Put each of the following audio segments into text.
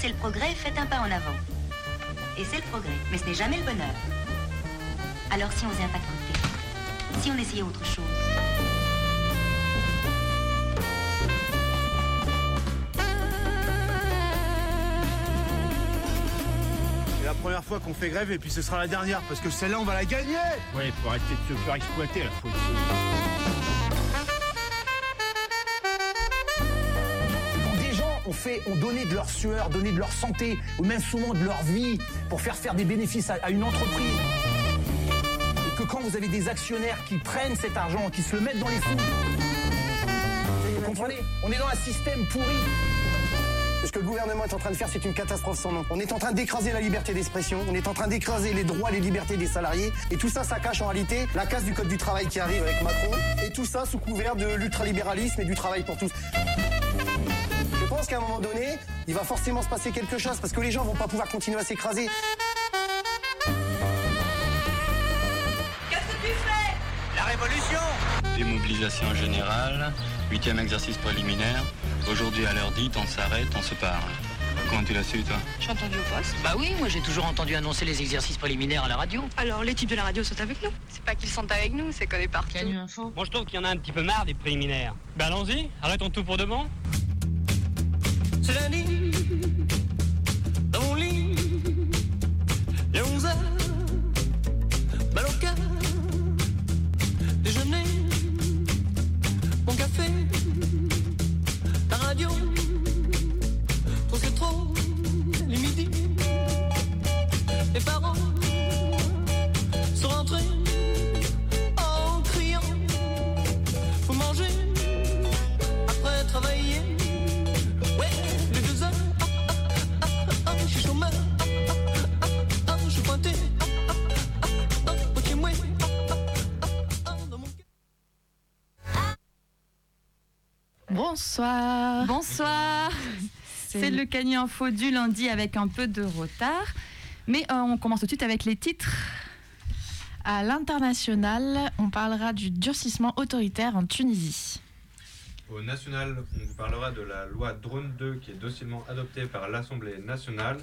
c'est le progrès, faites un pas en avant. Et c'est le progrès, mais ce n'est jamais le bonheur. Alors si on faisait un pas de côté, si on essayait autre chose. C'est la première fois qu'on fait grève et puis ce sera la dernière parce que celle-là on va la gagner Ouais, faut arrêter de se faire exploiter là. Faut... ont donné de leur sueur, donné de leur santé, ou même souvent de leur vie pour faire faire des bénéfices à, une entreprise. Et que quand vous avez des actionnaires qui prennent cet argent, qui se le mettent dans les fonds. Vous comprenez? On est dans un système pourri. Ce que le gouvernement est en train de faire, c'est une catastrophe sans nom. On est en train d'écraser la liberté d'expression, on est en train d'écraser les droits, les libertés des salariés, et tout ça, ça cache en réalité la casse du code du travail qui arrive avec Macron, et tout ça sous couvert de l'ultralibéralisme et du travail pour tous. Qu'à un moment donné, il va forcément se passer quelque chose, parce que les gens vont pas pouvoir continuer à s'écraser. Démobilisation générale, huitième exercice préliminaire. Aujourd'hui à l'heure dite, on s'arrête, on se parle. Comment tu l'as su toi? J'ai entendu au poste. Bah oui, moi j'ai toujours entendu annoncer les exercices préliminaires à la radio. Alors, les types de la radio sont avec nous. C'est pas qu'ils sont avec nous, c'est qu'on est partout. Canu Info. Moi je trouve qu'il y en a un petit peu marre des préliminaires. Ben allons-y, arrêtons tout pour de bon. C'est Bonsoir. Bonsoir. C'est le Cani Info du lundi avec un peu de retard. Mais euh, on commence tout de suite avec les titres. À l'international, on parlera du durcissement autoritaire en Tunisie. Au national, on vous parlera de la loi Drone 2 qui est docilement adoptée par l'Assemblée nationale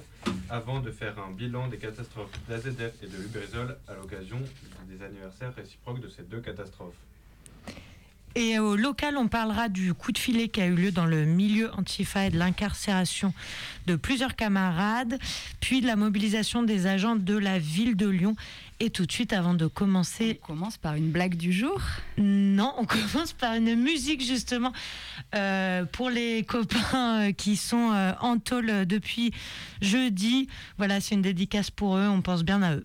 avant de faire un bilan des catastrophes d'AZF et de Lubrizol à l'occasion des anniversaires réciproques de ces deux catastrophes. Et au local, on parlera du coup de filet qui a eu lieu dans le milieu Antifa et de l'incarcération de plusieurs camarades, puis de la mobilisation des agents de la ville de Lyon. Et tout de suite, avant de commencer... On commence par une blague du jour Non, on commence par une musique justement euh, pour les copains euh, qui sont euh, en tôle depuis jeudi. Voilà, c'est une dédicace pour eux, on pense bien à eux.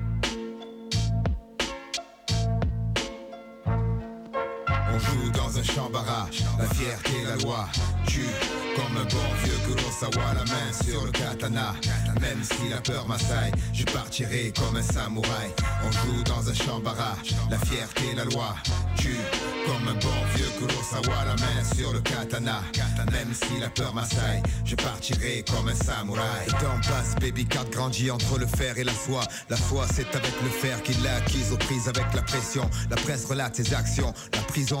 On joue dans un champ barrage, la fierté, la loi tue comme un bon vieux Kurosawa, la main sur le katana. Même si la peur m'assaille, je partirai comme un samouraï. On joue dans un champ barrage, la fierté, la loi tue comme un bon vieux Kurosawa, la main sur le katana. Même si la peur m'assaille, je partirai comme un samouraï. Le temps passe, baby card grandit entre le fer et la foi. La foi, c'est avec le fer qu'il l'a acquise aux prises avec la pression. La presse relate ses actions. La prison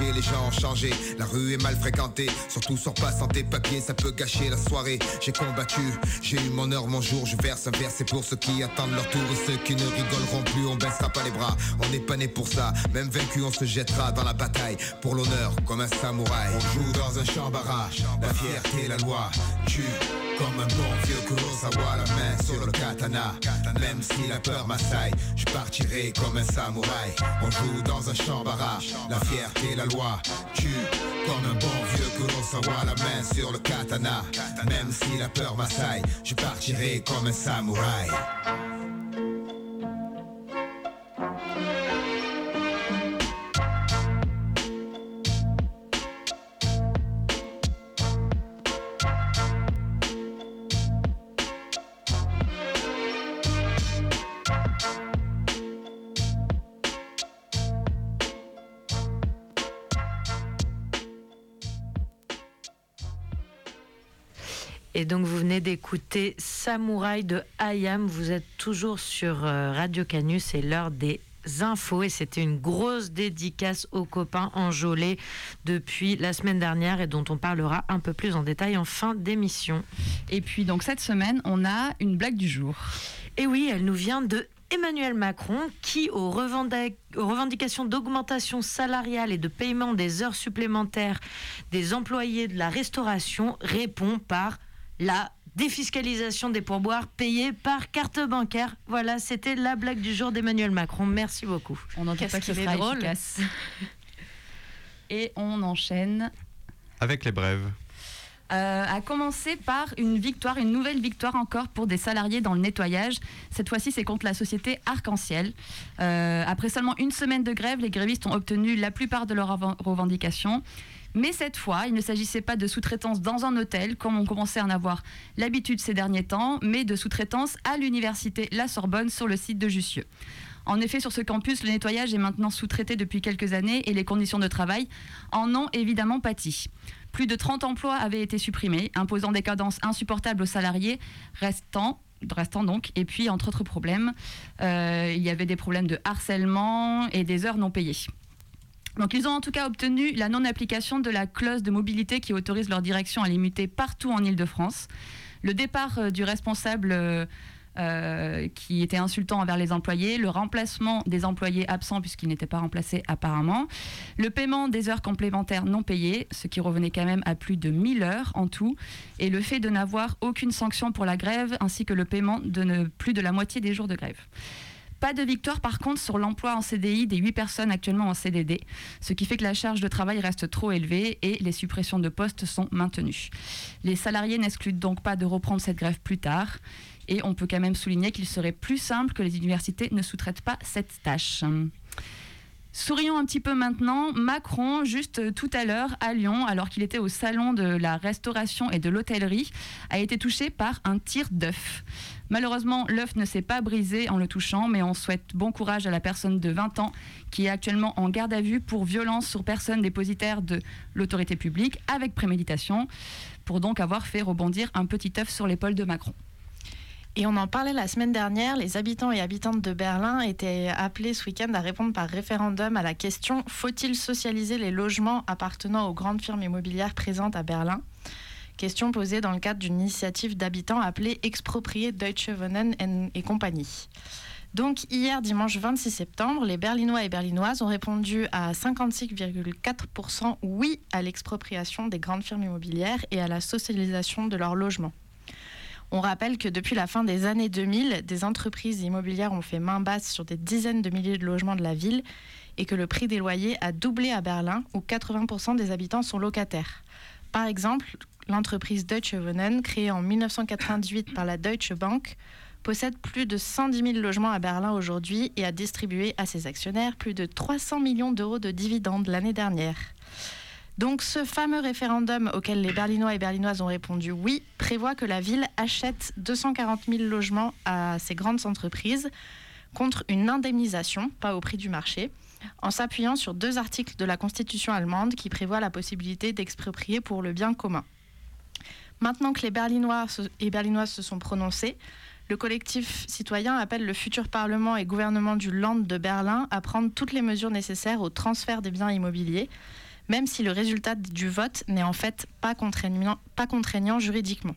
les gens ont changé. La rue est mal fréquentée, surtout sors pas sans tes papiers, ça peut gâcher la soirée. J'ai combattu, j'ai eu mon heure, mon jour, je verse un verre, pour ceux qui attendent leur tour et ceux qui ne rigoleront plus, on baissera pas les bras. On n'est pas né pour ça, même vaincu, on se jettera dans la bataille pour l'honneur comme un samouraï. On joue dans un champ barrage, la fierté, la loi, tue. Comme un bon vieux Kurosawa, la main sur le katana. Même si la peur m'assaille, je partirai comme un samouraï. On joue dans un champ barrage, la fierté, la loi, tue. Comme un bon vieux Kurosawa, la main sur le katana. Même si la peur m'assaille, je partirai comme un samouraï. Et donc vous venez d'écouter Samouraï de Hayam. Vous êtes toujours sur euh, Radio Canu, c'est l'heure des infos et c'était une grosse dédicace aux copains enjolés depuis la semaine dernière et dont on parlera un peu plus en détail en fin d'émission. Et puis donc cette semaine, on a une blague du jour. Et oui, elle nous vient de Emmanuel Macron qui, aux revendications d'augmentation salariale et de paiement des heures supplémentaires des employés de la restauration, répond par la défiscalisation des pourboires payés par carte bancaire. Voilà, c'était la blague du jour d'Emmanuel Macron. Merci beaucoup. On n'entend pas que ce qu'il est sera drôle. efficace. Et on enchaîne. Avec les brèves. Euh, à commencer par une victoire, une nouvelle victoire encore pour des salariés dans le nettoyage. Cette fois-ci, c'est contre la société Arc-en-Ciel. Euh, après seulement une semaine de grève, les grévistes ont obtenu la plupart de leurs reven- revendications. Mais cette fois, il ne s'agissait pas de sous-traitance dans un hôtel, comme on commençait à en avoir l'habitude ces derniers temps, mais de sous-traitance à l'université La Sorbonne sur le site de Jussieu. En effet, sur ce campus, le nettoyage est maintenant sous-traité depuis quelques années et les conditions de travail en ont évidemment pâti. Plus de 30 emplois avaient été supprimés, imposant des cadences insupportables aux salariés, restant restant donc, et puis entre autres problèmes, euh, il y avait des problèmes de harcèlement et des heures non payées. Donc ils ont en tout cas obtenu la non-application de la clause de mobilité qui autorise leur direction à les muter partout en Ile-de-France. Le départ euh, du responsable euh, euh, qui était insultant envers les employés, le remplacement des employés absents puisqu'ils n'étaient pas remplacés apparemment, le paiement des heures complémentaires non payées, ce qui revenait quand même à plus de 1000 heures en tout, et le fait de n'avoir aucune sanction pour la grève ainsi que le paiement de plus de la moitié des jours de grève. Pas de victoire par contre sur l'emploi en CDI des 8 personnes actuellement en CDD, ce qui fait que la charge de travail reste trop élevée et les suppressions de postes sont maintenues. Les salariés n'excluent donc pas de reprendre cette grève plus tard et on peut quand même souligner qu'il serait plus simple que les universités ne sous-traitent pas cette tâche. Sourions un petit peu maintenant. Macron, juste euh, tout à l'heure à Lyon, alors qu'il était au salon de la restauration et de l'hôtellerie, a été touché par un tir d'œuf. Malheureusement, l'œuf ne s'est pas brisé en le touchant, mais on souhaite bon courage à la personne de 20 ans qui est actuellement en garde à vue pour violence sur personne dépositaire de l'autorité publique avec préméditation, pour donc avoir fait rebondir un petit œuf sur l'épaule de Macron. Et on en parlait la semaine dernière, les habitants et habitantes de Berlin étaient appelés ce week-end à répondre par référendum à la question faut-il socialiser les logements appartenant aux grandes firmes immobilières présentes à Berlin? Question posée dans le cadre d'une initiative d'habitants appelée Exproprier Deutsche Wohnen en- et compagnie. Donc hier, dimanche 26 septembre, les Berlinois et Berlinoises ont répondu à 56,4% oui à l'expropriation des grandes firmes immobilières et à la socialisation de leurs logements. On rappelle que depuis la fin des années 2000, des entreprises immobilières ont fait main basse sur des dizaines de milliers de logements de la ville et que le prix des loyers a doublé à Berlin où 80% des habitants sont locataires. Par exemple, l'entreprise Deutsche Wohnen, créée en 1998 par la Deutsche Bank, possède plus de 110 000 logements à Berlin aujourd'hui et a distribué à ses actionnaires plus de 300 millions d'euros de dividendes l'année dernière. Donc ce fameux référendum auquel les Berlinois et Berlinoises ont répondu oui prévoit que la ville achète 240 000 logements à ces grandes entreprises contre une indemnisation, pas au prix du marché, en s'appuyant sur deux articles de la Constitution allemande qui prévoient la possibilité d'exproprier pour le bien commun. Maintenant que les Berlinois et Berlinoises se sont prononcés, le collectif citoyen appelle le futur Parlement et gouvernement du Land de Berlin à prendre toutes les mesures nécessaires au transfert des biens immobiliers, même si le résultat du vote n'est en fait pas contraignant, juridiquement.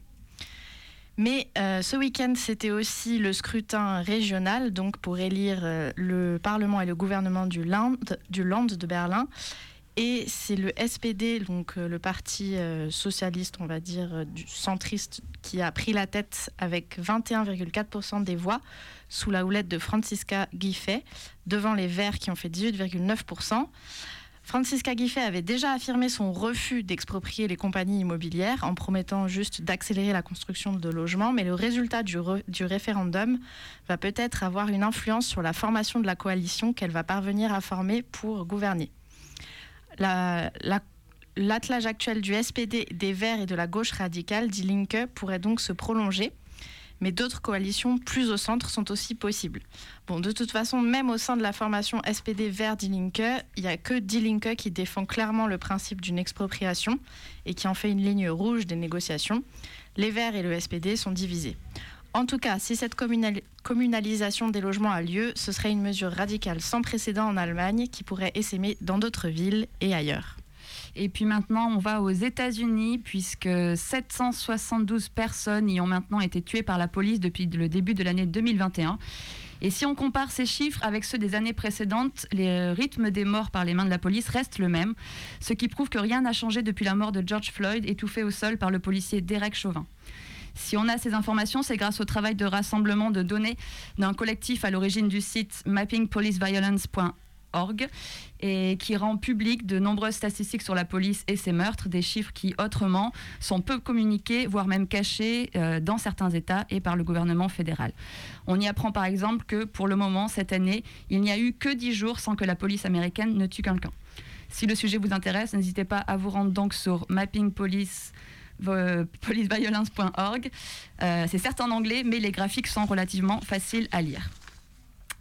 Mais euh, ce week-end, c'était aussi le scrutin régional, donc pour élire euh, le Parlement et le gouvernement du Land, de Berlin. Et c'est le SPD, donc euh, le parti socialiste, on va dire, centriste, qui a pris la tête avec 21,4% des voix sous la houlette de Franziska Giffey, devant les Verts qui ont fait 18,9%. Franziska Giffey avait déjà affirmé son refus d'exproprier les compagnies immobilières en promettant juste d'accélérer la construction de logements, mais le résultat du, re- du référendum va peut-être avoir une influence sur la formation de la coalition qu'elle va parvenir à former pour gouverner. La- la- L'attelage actuel du SPD, des Verts et de la gauche radicale, Die Linke, pourrait donc se prolonger mais d'autres coalitions plus au centre sont aussi possibles. Bon, de toute façon, même au sein de la formation SPD vers Die Linke, il n'y a que Die Linke qui défend clairement le principe d'une expropriation et qui en fait une ligne rouge des négociations. Les Verts et le SPD sont divisés. En tout cas, si cette communal- communalisation des logements a lieu, ce serait une mesure radicale sans précédent en Allemagne qui pourrait essaimer dans d'autres villes et ailleurs. Et puis maintenant, on va aux États-Unis, puisque 772 personnes y ont maintenant été tuées par la police depuis le début de l'année 2021. Et si on compare ces chiffres avec ceux des années précédentes, les rythmes des morts par les mains de la police restent le même, ce qui prouve que rien n'a changé depuis la mort de George Floyd, étouffé au sol par le policier Derek Chauvin. Si on a ces informations, c'est grâce au travail de rassemblement de données d'un collectif à l'origine du site mappingpoliceviolence.org et qui rend public de nombreuses statistiques sur la police et ses meurtres, des chiffres qui autrement sont peu communiqués, voire même cachés euh, dans certains États et par le gouvernement fédéral. On y apprend par exemple que pour le moment, cette année, il n'y a eu que 10 jours sans que la police américaine ne tue quelqu'un. Si le sujet vous intéresse, n'hésitez pas à vous rendre donc sur euh, policeviolence.org. Euh, c'est certes en anglais, mais les graphiques sont relativement faciles à lire.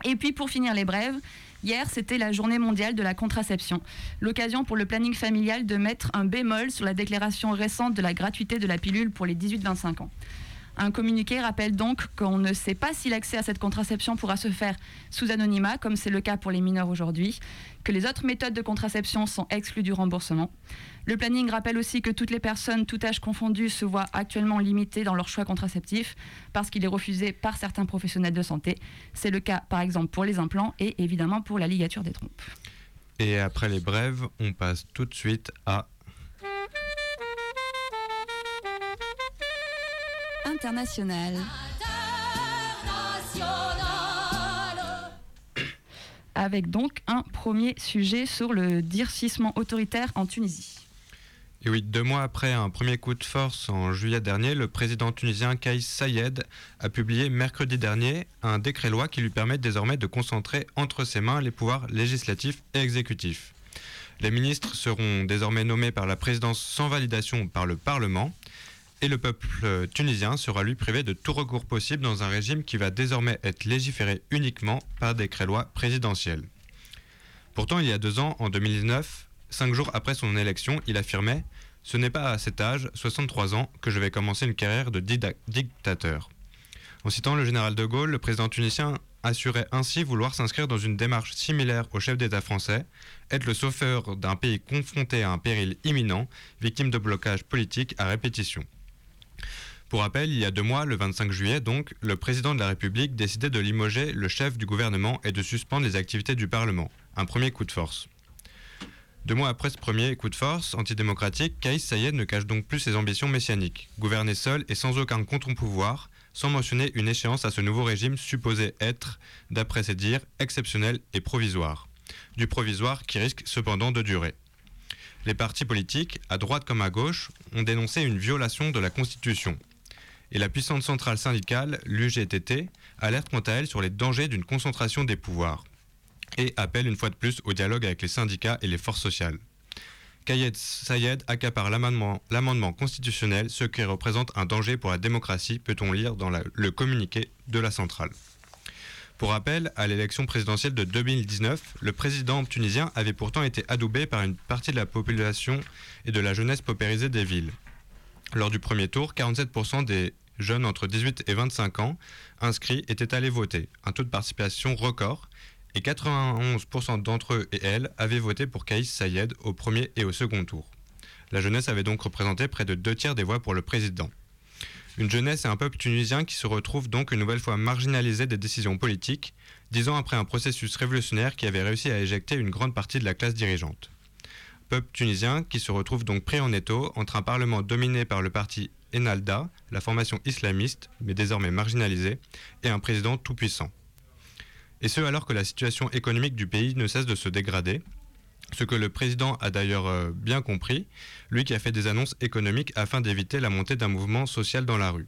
Et puis pour finir les brèves, hier c'était la journée mondiale de la contraception, l'occasion pour le planning familial de mettre un bémol sur la déclaration récente de la gratuité de la pilule pour les 18-25 ans. Un communiqué rappelle donc qu'on ne sait pas si l'accès à cette contraception pourra se faire sous anonymat, comme c'est le cas pour les mineurs aujourd'hui, que les autres méthodes de contraception sont exclues du remboursement. Le planning rappelle aussi que toutes les personnes, tout âge confondu, se voient actuellement limitées dans leur choix contraceptif parce qu'il est refusé par certains professionnels de santé. C'est le cas par exemple pour les implants et évidemment pour la ligature des trompes. Et après les brèves, on passe tout de suite à International. Avec donc un premier sujet sur le durcissement autoritaire en Tunisie. Et oui, deux mois après un premier coup de force en juillet dernier, le président tunisien Kais Sayed a publié mercredi dernier un décret-loi qui lui permet désormais de concentrer entre ses mains les pouvoirs législatifs et exécutifs. Les ministres seront désormais nommés par la présidence sans validation par le Parlement et le peuple tunisien sera lui privé de tout recours possible dans un régime qui va désormais être légiféré uniquement par décret-loi présidentiel. Pourtant, il y a deux ans, en 2019, cinq jours après son élection, il affirmait Ce n'est pas à cet âge, 63 ans, que je vais commencer une carrière de dictateur. En citant le général de Gaulle, le président tunisien assurait ainsi vouloir s'inscrire dans une démarche similaire au chef d'État français, être le sauveur d'un pays confronté à un péril imminent, victime de blocages politiques à répétition. Pour rappel, il y a deux mois, le 25 juillet, donc, le président de la République décidait de limoger le chef du gouvernement et de suspendre les activités du Parlement. Un premier coup de force. Deux mois après ce premier coup de force antidémocratique, Kaïs Sayed ne cache donc plus ses ambitions messianiques. Gouverner seul et sans aucun contre-pouvoir, sans mentionner une échéance à ce nouveau régime supposé être, d'après ses dires, exceptionnel et provisoire. Du provisoire qui risque cependant de durer. Les partis politiques, à droite comme à gauche, ont dénoncé une violation de la Constitution. Et la puissante centrale syndicale, l'UGTT, alerte quant à elle sur les dangers d'une concentration des pouvoirs et appelle une fois de plus au dialogue avec les syndicats et les forces sociales. Kayed Sayed accapare l'amendement constitutionnel, ce qui représente un danger pour la démocratie, peut-on lire dans le communiqué de la centrale. Pour rappel, à l'élection présidentielle de 2019, le président tunisien avait pourtant été adoubé par une partie de la population et de la jeunesse paupérisée des villes. Lors du premier tour, 47% des jeunes entre 18 et 25 ans inscrits étaient allés voter, un taux de participation record, et 91% d'entre eux et elles avaient voté pour Kaïs Sayed au premier et au second tour. La jeunesse avait donc représenté près de deux tiers des voix pour le président. Une jeunesse et un peuple tunisien qui se retrouvent donc une nouvelle fois marginalisés des décisions politiques, dix ans après un processus révolutionnaire qui avait réussi à éjecter une grande partie de la classe dirigeante. Peuple tunisien qui se retrouve donc pris en étau entre un parlement dominé par le parti Enalda, la formation islamiste, mais désormais marginalisée, et un président tout-puissant. Et ce alors que la situation économique du pays ne cesse de se dégrader, ce que le président a d'ailleurs euh, bien compris, lui qui a fait des annonces économiques afin d'éviter la montée d'un mouvement social dans la rue.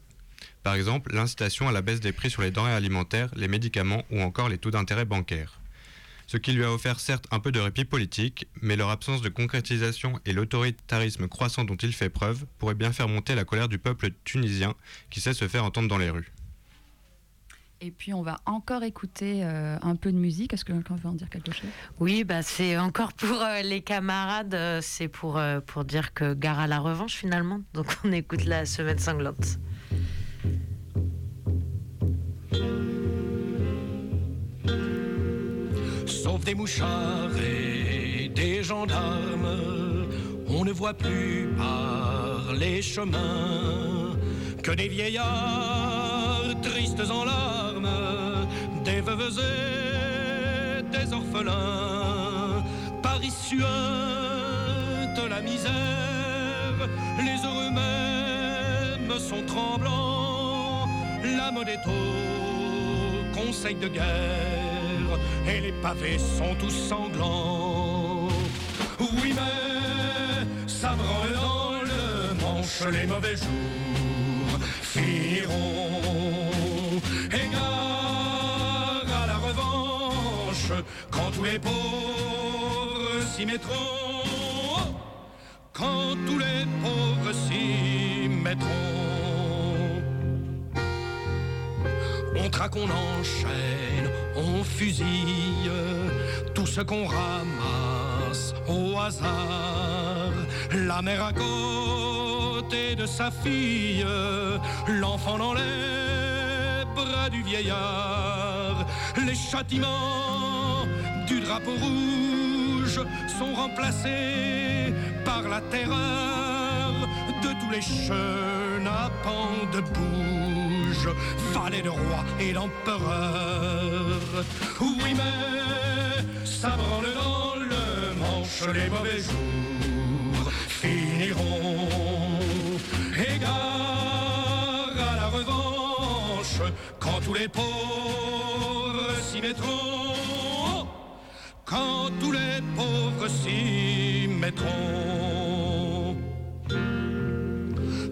Par exemple, l'incitation à la baisse des prix sur les denrées alimentaires, les médicaments ou encore les taux d'intérêt bancaires. Ce qui lui a offert certes un peu de répit politique, mais leur absence de concrétisation et l'autoritarisme croissant dont il fait preuve pourraient bien faire monter la colère du peuple tunisien qui sait se faire entendre dans les rues. Et puis on va encore écouter euh, un peu de musique. Est-ce que quelqu'un veut en dire quelque chose? Oui, bah, c'est encore pour euh, les camarades, euh, c'est pour, euh, pour dire que gare à la revanche finalement. Donc on écoute la semaine sanglante. Sauf des mouchards et des gendarmes, on ne voit plus par les chemins que des vieillards tristes en larmes, des veuves et des orphelins. Paris suinte la misère, les heureux mêmes sont tremblants, la mode est conseil de guerre et les pavés sont tous sanglants. Oui, mais ça branle dans le manche, les mauvais jours finiront. Égard à la revanche, quand tous les pauvres s'y mettront. Quand tous les pauvres s'y mettront. On traque, on enchaîne, on fusille tout ce qu'on ramasse au hasard. La mère à côté de sa fille, l'enfant dans les bras du vieillard. Les châtiments du drapeau rouge sont remplacés par la terreur de tous les chenapans de bouge, valet de roi et d'empereur. Oui, mais ça branle dans le les mauvais jours finiront. Égard à la revanche, quand tous les pauvres s'y mettront. Quand tous les pauvres s'y mettront.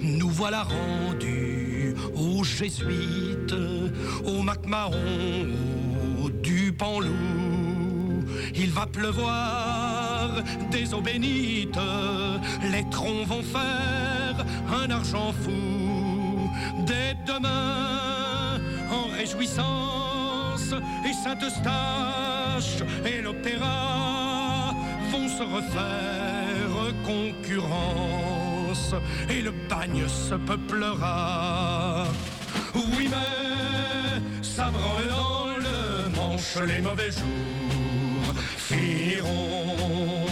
Nous voilà rendus aux jésuites, au MacMahon, au Dupanloup. Il va pleuvoir des eaux bénites, les troncs vont faire un argent fou. Dès demain, en réjouissance, et Saint-Eustache et l'opéra vont se refaire concurrence et le bagne se peuplera. Oui, mais ça branle dans le manche, les mauvais jours finiront.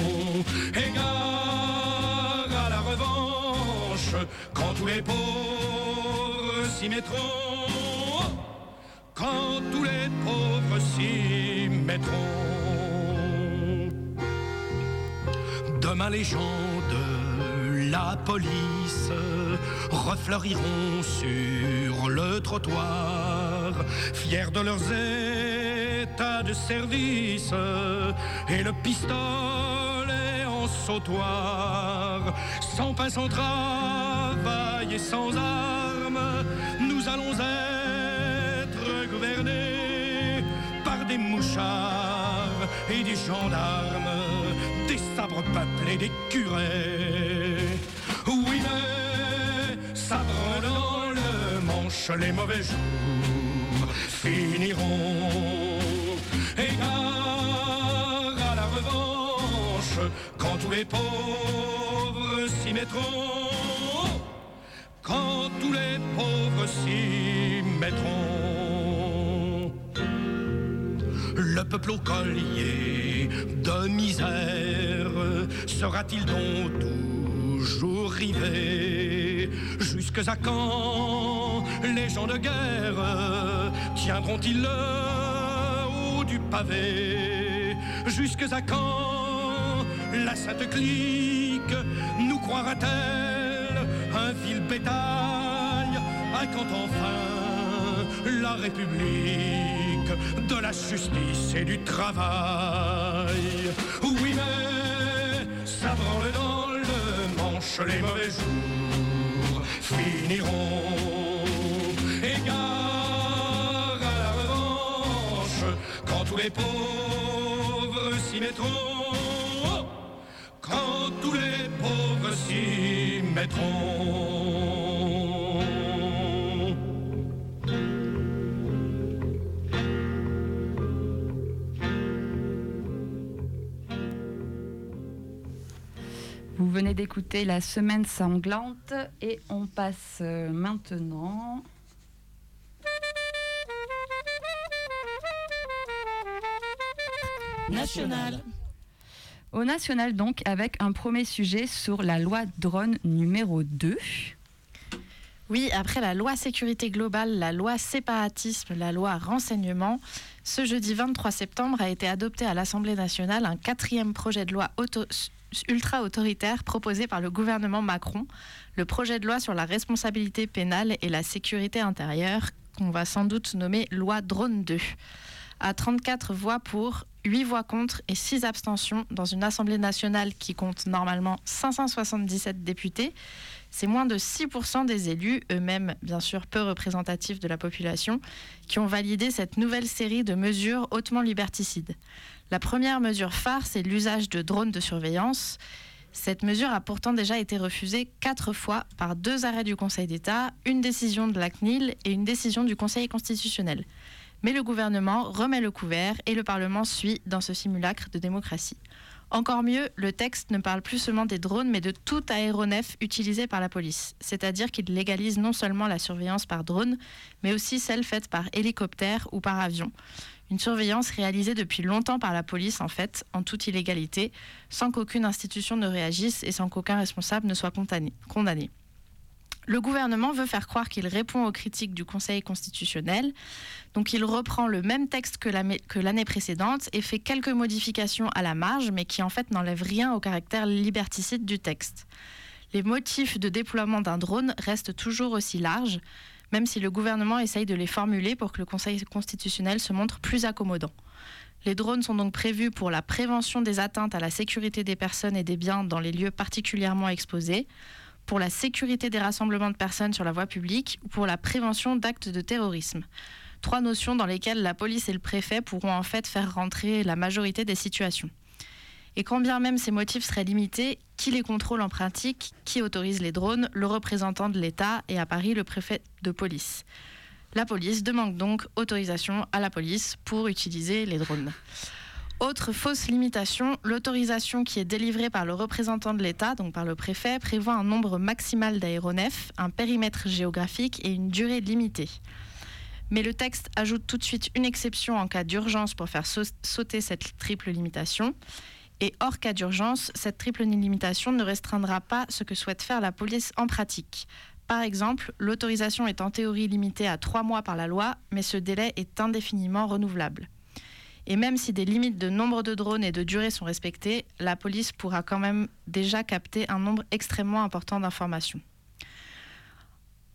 Égard à la revanche, quand tous les pauvres s'y mettront. Quand tous les pauvres s'y mettront. Demain les gens de la police refleuriront sur le trottoir, fiers de leurs de service et le pistolet en sautoir, sans pain, sans travail et sans armes, nous allons être gouvernés par des mouchards et des gendarmes, des sabres peuplés, des curés. Oui, mais sabre dans le manche, les mauvais jours finiront. Quand tous les pauvres s'y mettront. Quand tous les pauvres s'y mettront. Le peuple au collier de misère sera-t-il donc toujours rivé Jusque à quand les gens de guerre tiendront-ils le haut du pavé Jusque à quand la sainte clique nous croira-t-elle un vil bétail À quand enfin la République de la justice et du travail. Oui mais ça branle dans le manche les mauvais jours finiront. Égard à la revanche quand tous les pauvres s'y mettront s'y mettront Vous venez d'écouter La Semaine sanglante et on passe euh, maintenant. National. Au national donc avec un premier sujet sur la loi drone numéro 2. Oui, après la loi sécurité globale, la loi séparatisme, la loi renseignement, ce jeudi 23 septembre a été adopté à l'Assemblée nationale un quatrième projet de loi auto- ultra-autoritaire proposé par le gouvernement Macron, le projet de loi sur la responsabilité pénale et la sécurité intérieure, qu'on va sans doute nommer loi Drone 2. À 34 voix pour, 8 voix contre et 6 abstentions dans une Assemblée nationale qui compte normalement 577 députés, c'est moins de 6% des élus, eux-mêmes bien sûr peu représentatifs de la population, qui ont validé cette nouvelle série de mesures hautement liberticides. La première mesure phare, c'est l'usage de drones de surveillance. Cette mesure a pourtant déjà été refusée quatre fois par deux arrêts du Conseil d'État, une décision de la CNIL et une décision du Conseil constitutionnel. Mais le gouvernement remet le couvert et le Parlement suit dans ce simulacre de démocratie. Encore mieux, le texte ne parle plus seulement des drones, mais de tout aéronef utilisé par la police. C'est-à-dire qu'il légalise non seulement la surveillance par drone, mais aussi celle faite par hélicoptère ou par avion. Une surveillance réalisée depuis longtemps par la police, en fait, en toute illégalité, sans qu'aucune institution ne réagisse et sans qu'aucun responsable ne soit condamné. Le gouvernement veut faire croire qu'il répond aux critiques du Conseil constitutionnel. Donc il reprend le même texte que l'année précédente et fait quelques modifications à la marge, mais qui en fait n'enlèvent rien au caractère liberticide du texte. Les motifs de déploiement d'un drone restent toujours aussi larges, même si le gouvernement essaye de les formuler pour que le Conseil constitutionnel se montre plus accommodant. Les drones sont donc prévus pour la prévention des atteintes à la sécurité des personnes et des biens dans les lieux particulièrement exposés, pour la sécurité des rassemblements de personnes sur la voie publique ou pour la prévention d'actes de terrorisme. Trois notions dans lesquelles la police et le préfet pourront en fait faire rentrer la majorité des situations. Et quand bien même ces motifs seraient limités, qui les contrôle en pratique Qui autorise les drones Le représentant de l'État et à Paris le préfet de police. La police demande donc autorisation à la police pour utiliser les drones. Autre fausse limitation, l'autorisation qui est délivrée par le représentant de l'État, donc par le préfet, prévoit un nombre maximal d'aéronefs, un périmètre géographique et une durée limitée. Mais le texte ajoute tout de suite une exception en cas d'urgence pour faire sau- sauter cette triple limitation. Et hors cas d'urgence, cette triple limitation ne restreindra pas ce que souhaite faire la police en pratique. Par exemple, l'autorisation est en théorie limitée à trois mois par la loi, mais ce délai est indéfiniment renouvelable. Et même si des limites de nombre de drones et de durée sont respectées, la police pourra quand même déjà capter un nombre extrêmement important d'informations.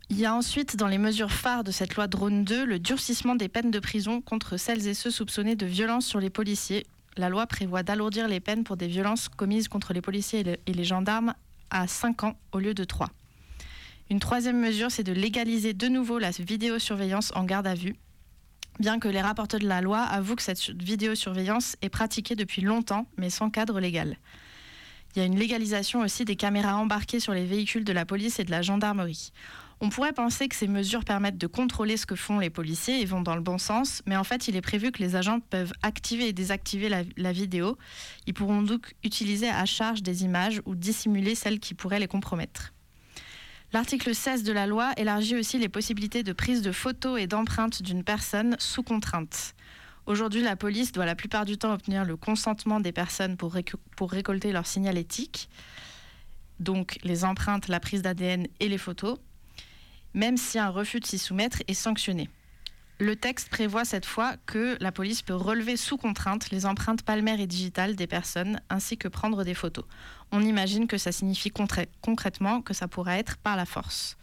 Il y a ensuite dans les mesures phares de cette loi Drone 2 le durcissement des peines de prison contre celles et ceux soupçonnés de violences sur les policiers. La loi prévoit d'alourdir les peines pour des violences commises contre les policiers et, le- et les gendarmes à 5 ans au lieu de 3. Une troisième mesure, c'est de légaliser de nouveau la vidéosurveillance en garde à vue. Bien que les rapporteurs de la loi avouent que cette vidéosurveillance est pratiquée depuis longtemps, mais sans cadre légal. Il y a une légalisation aussi des caméras embarquées sur les véhicules de la police et de la gendarmerie. On pourrait penser que ces mesures permettent de contrôler ce que font les policiers et vont dans le bon sens, mais en fait, il est prévu que les agents peuvent activer et désactiver la, vidéo. Ils pourront donc utiliser à charge des images ou dissimuler celles qui pourraient les compromettre. L'article 16 de la loi élargit aussi les possibilités de prise de photos et d'empreintes d'une personne sous contrainte. Aujourd'hui, la police doit la plupart du temps obtenir le consentement des personnes pour, récolter leur signalétique, donc les empreintes, la prise d'ADN et les photos, même si un refus de s'y soumettre est sanctionné. Le texte prévoit cette fois que la police peut relever sous contrainte les empreintes palmaires et digitales des personnes ainsi que prendre des photos. On imagine que ça signifie concrètement que ça pourra être par la force.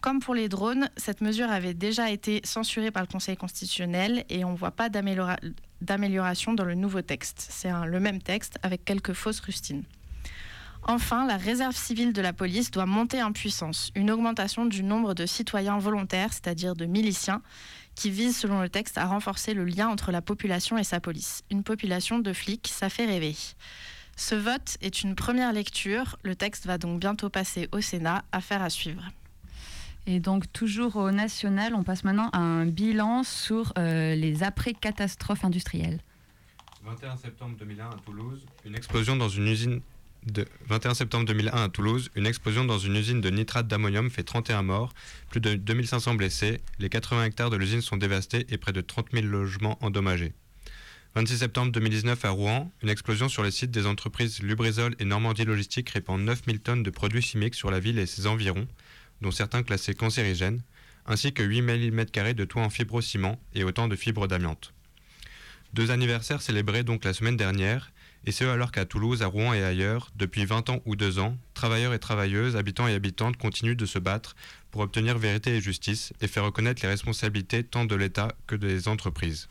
Comme pour les drones, cette mesure avait déjà été censurée par le Conseil constitutionnel et on ne voit pas d'améliora- d'amélioration dans le nouveau texte. C'est le même texte avec quelques fausses rustines. Enfin, la réserve civile de la police doit monter en puissance. Une augmentation du nombre de citoyens volontaires, c'est-à-dire de miliciens, qui vise, selon le texte, à renforcer le lien entre la population et sa police. Une population de flics, ça fait rêver. Ce vote est une première lecture. Le texte va donc bientôt passer au Sénat. Affaire à suivre. Et donc, toujours au national, on passe maintenant à un bilan sur euh, les après-catastrophes industrielles. 21 septembre 2001 à Toulouse, une explosion dans une usine de 21 septembre 2001 à Toulouse, une explosion dans une usine de nitrate d'ammonium fait 31 morts, plus de 2500 blessés, les 80 hectares de l'usine sont dévastés et près de 30 000 logements endommagés. 26 septembre 2019 à Rouen, une explosion sur les sites des entreprises Lubrizol et Normandie Logistique répand 9000 tonnes de produits chimiques sur la ville et ses environs, dont certains classés cancérigènes, ainsi que 8 mm de toit en fibrociment et autant de fibres d'amiante. Deux anniversaires célébrés donc la semaine dernière, et ce alors qu'à Toulouse, à Rouen et ailleurs, depuis 20 ans ou 2 ans, travailleurs et travailleuses, habitants et habitantes continuent de se battre pour obtenir vérité et justice et faire reconnaître les responsabilités tant de l'État que des entreprises.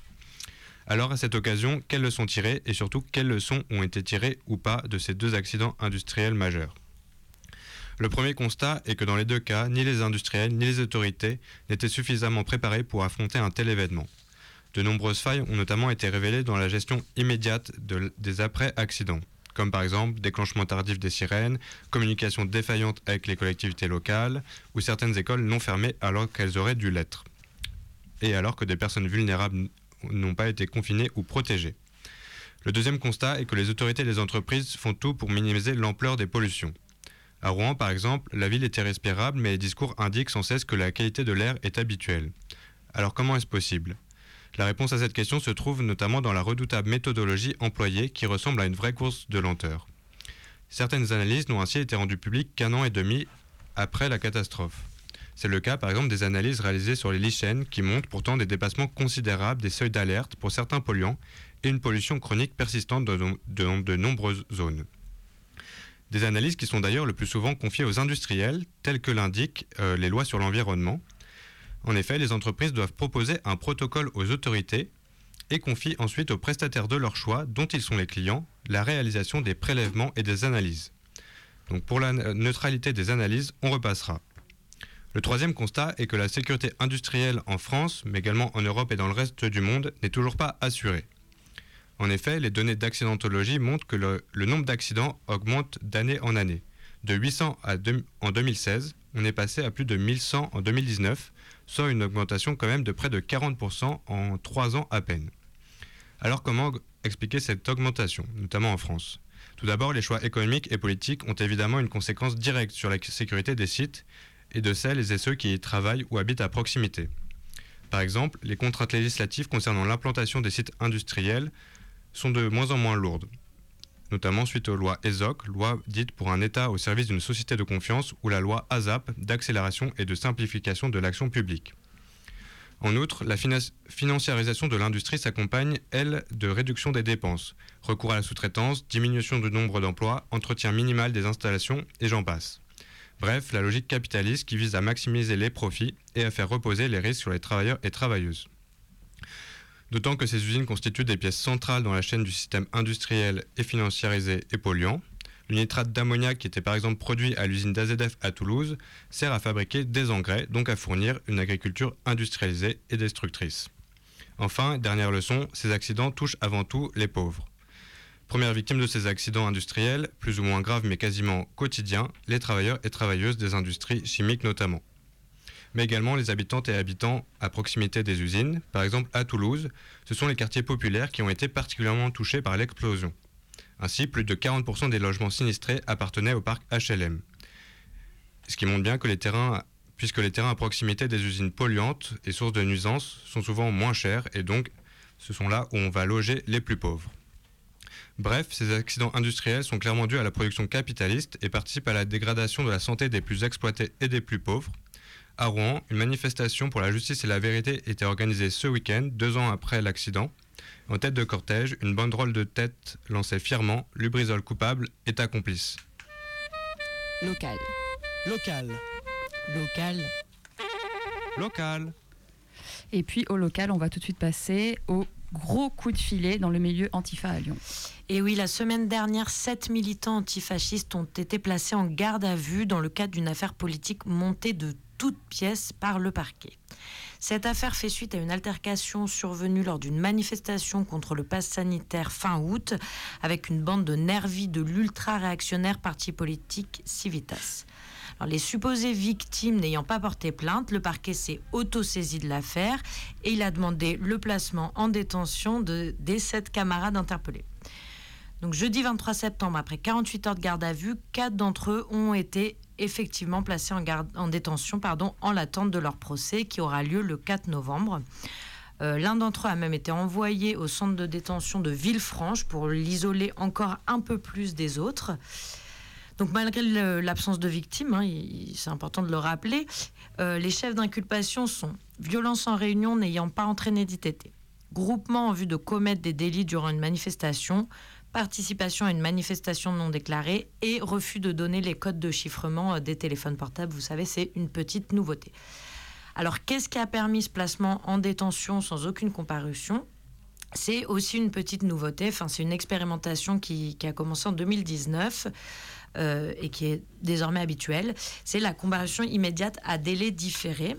Alors à cette occasion, quelles leçons tirées et surtout quelles leçons ont été tirées ou pas de ces deux accidents industriels majeurs? Le premier constat est que dans les deux cas, ni les industriels ni les autorités n'étaient suffisamment préparés pour affronter un tel événement. De nombreuses failles ont notamment été révélées dans la gestion immédiate de- des après-accidents, comme par exemple déclenchement tardif des sirènes, communication défaillante avec les collectivités locales, ou certaines écoles non fermées alors qu'elles auraient dû l'être, et alors que des personnes vulnérables n'ont pas été confinées ou protégées. Le deuxième constat est que les autorités et les entreprises font tout pour minimiser l'ampleur des pollutions. À Rouen, par exemple, la ville était respirable, mais les discours indiquent sans cesse que la qualité de l'air est habituelle. Alors comment est-ce possible? La réponse à cette question se trouve notamment dans la redoutable méthodologie employée qui ressemble à une vraie course de lenteur. Certaines analyses n'ont ainsi été rendues publiques qu'un an et demi après la catastrophe. C'est le cas par exemple des analyses réalisées sur les lichens qui montrent pourtant des dépassements considérables des seuils d'alerte pour certains polluants et une pollution chronique persistante de- de nombreuses zones. Des analyses qui sont d'ailleurs le plus souvent confiées aux industriels, telles que l'indiquent euh, les lois sur l'environnement. En effet, les entreprises doivent proposer un protocole aux autorités et confient ensuite aux prestataires de leur choix, dont ils sont les clients, la réalisation des prélèvements et des analyses. Donc pour la neutralité des analyses, on repassera. Le troisième constat est que la sécurité industrielle en France, mais également en Europe et dans le reste du monde, n'est toujours pas assurée. En effet, les données d'accidentologie montrent que le, nombre d'accidents augmente d'année en année. De 800 à en 2016, on est passé à plus de 1100 en 2019, soit une augmentation quand même de près de 40% en 3 ans à peine. Alors comment expliquer cette augmentation, notamment en France? Tout d'abord, les choix économiques et politiques ont évidemment une conséquence directe sur la sécurité des sites et de celles et ceux qui y travaillent ou habitent à proximité. Par exemple, les contraintes législatives concernant l'implantation des sites industriels sont de moins en moins lourdes, notamment suite aux lois ESOC, loi dite pour un État au service d'une société de confiance, ou la loi ASAP d'accélération et de simplification de l'action publique. En outre, la finan- financiarisation de l'industrie s'accompagne, elle, de réduction des dépenses, recours à la sous-traitance, diminution du nombre d'emplois, entretien minimal des installations et j'en passe. Bref, la logique capitaliste qui vise à maximiser les profits et à faire reposer les risques sur les travailleurs et travailleuses. D'autant que ces usines constituent des pièces centrales dans la chaîne du système industriel et financiarisé et polluant. Le nitrate d'ammoniac, qui était par exemple produit à l'usine d'AZF à Toulouse, sert à fabriquer des engrais, donc à fournir une agriculture industrialisée et destructrice. Enfin, dernière leçon, ces accidents touchent avant tout les pauvres. Première victime de ces accidents industriels, plus ou moins graves mais quasiment quotidiens, les travailleurs et travailleuses des industries chimiques notamment. Mais également les habitantes et habitants à proximité des usines. Par exemple, à Toulouse, ce sont les quartiers populaires qui ont été particulièrement touchés par l'explosion. Ainsi, plus de 40% des logements sinistrés appartenaient au parc HLM. Ce qui montre bien que les terrains, puisque les terrains à proximité des usines polluantes et sources de nuisances sont souvent moins chers et donc ce sont là où on va loger les plus pauvres. Bref, ces accidents industriels sont clairement dus à la production capitaliste et participent à la dégradation de la santé des plus exploités et des plus pauvres. À Rouen, une manifestation pour la justice et la vérité était organisée ce week-end, deux ans après l'accident. En tête de cortège, une banderole de tête lançait fièrement Lubrizol coupable, État complice. Local. Local. Local. Local. Et puis au local, on va tout de suite passer au gros coup de filet dans le milieu antifa à Lyon. Et oui, la semaine dernière, sept militants antifascistes ont été placés en garde à vue dans le cadre d'une affaire politique montée de toutes pièces par le parquet. Cette affaire fait suite à une altercation survenue lors d'une manifestation contre le pass sanitaire fin août avec une bande de nervis de l'ultra-réactionnaire parti politique Civitas. Les supposées victimes n'ayant pas porté plainte, le parquet s'est auto-saisi de l'affaire et il a demandé le placement en détention de, des sept camarades interpellés. Donc jeudi 23 septembre, après 48 heures de garde à vue, quatre d'entre eux ont été effectivement placés en, garde, en détention pardon, en l'attente de leur procès qui aura lieu le 4 novembre. Euh, L'un d'entre eux a même été envoyé au centre de détention de Villefranche pour l'isoler encore un peu plus des autres. Donc malgré l'absence de victimes, hein, c'est important de le rappeler, euh, les chefs d'inculpation sont violence en réunion n'ayant pas entraîné d'ITT, groupement en vue de commettre des délits durant une manifestation, participation à une manifestation non déclarée et refus de donner les codes de chiffrement euh, des téléphones portables. Vous savez, c'est une petite nouveauté. Alors, qu'est-ce qui a permis ce placement en détention sans aucune comparution? C'est aussi une petite nouveauté. Enfin, c'est une expérimentation qui, a commencé en 2019 euh, et qui est désormais habituelle. C'est la comparution immédiate à délai différé.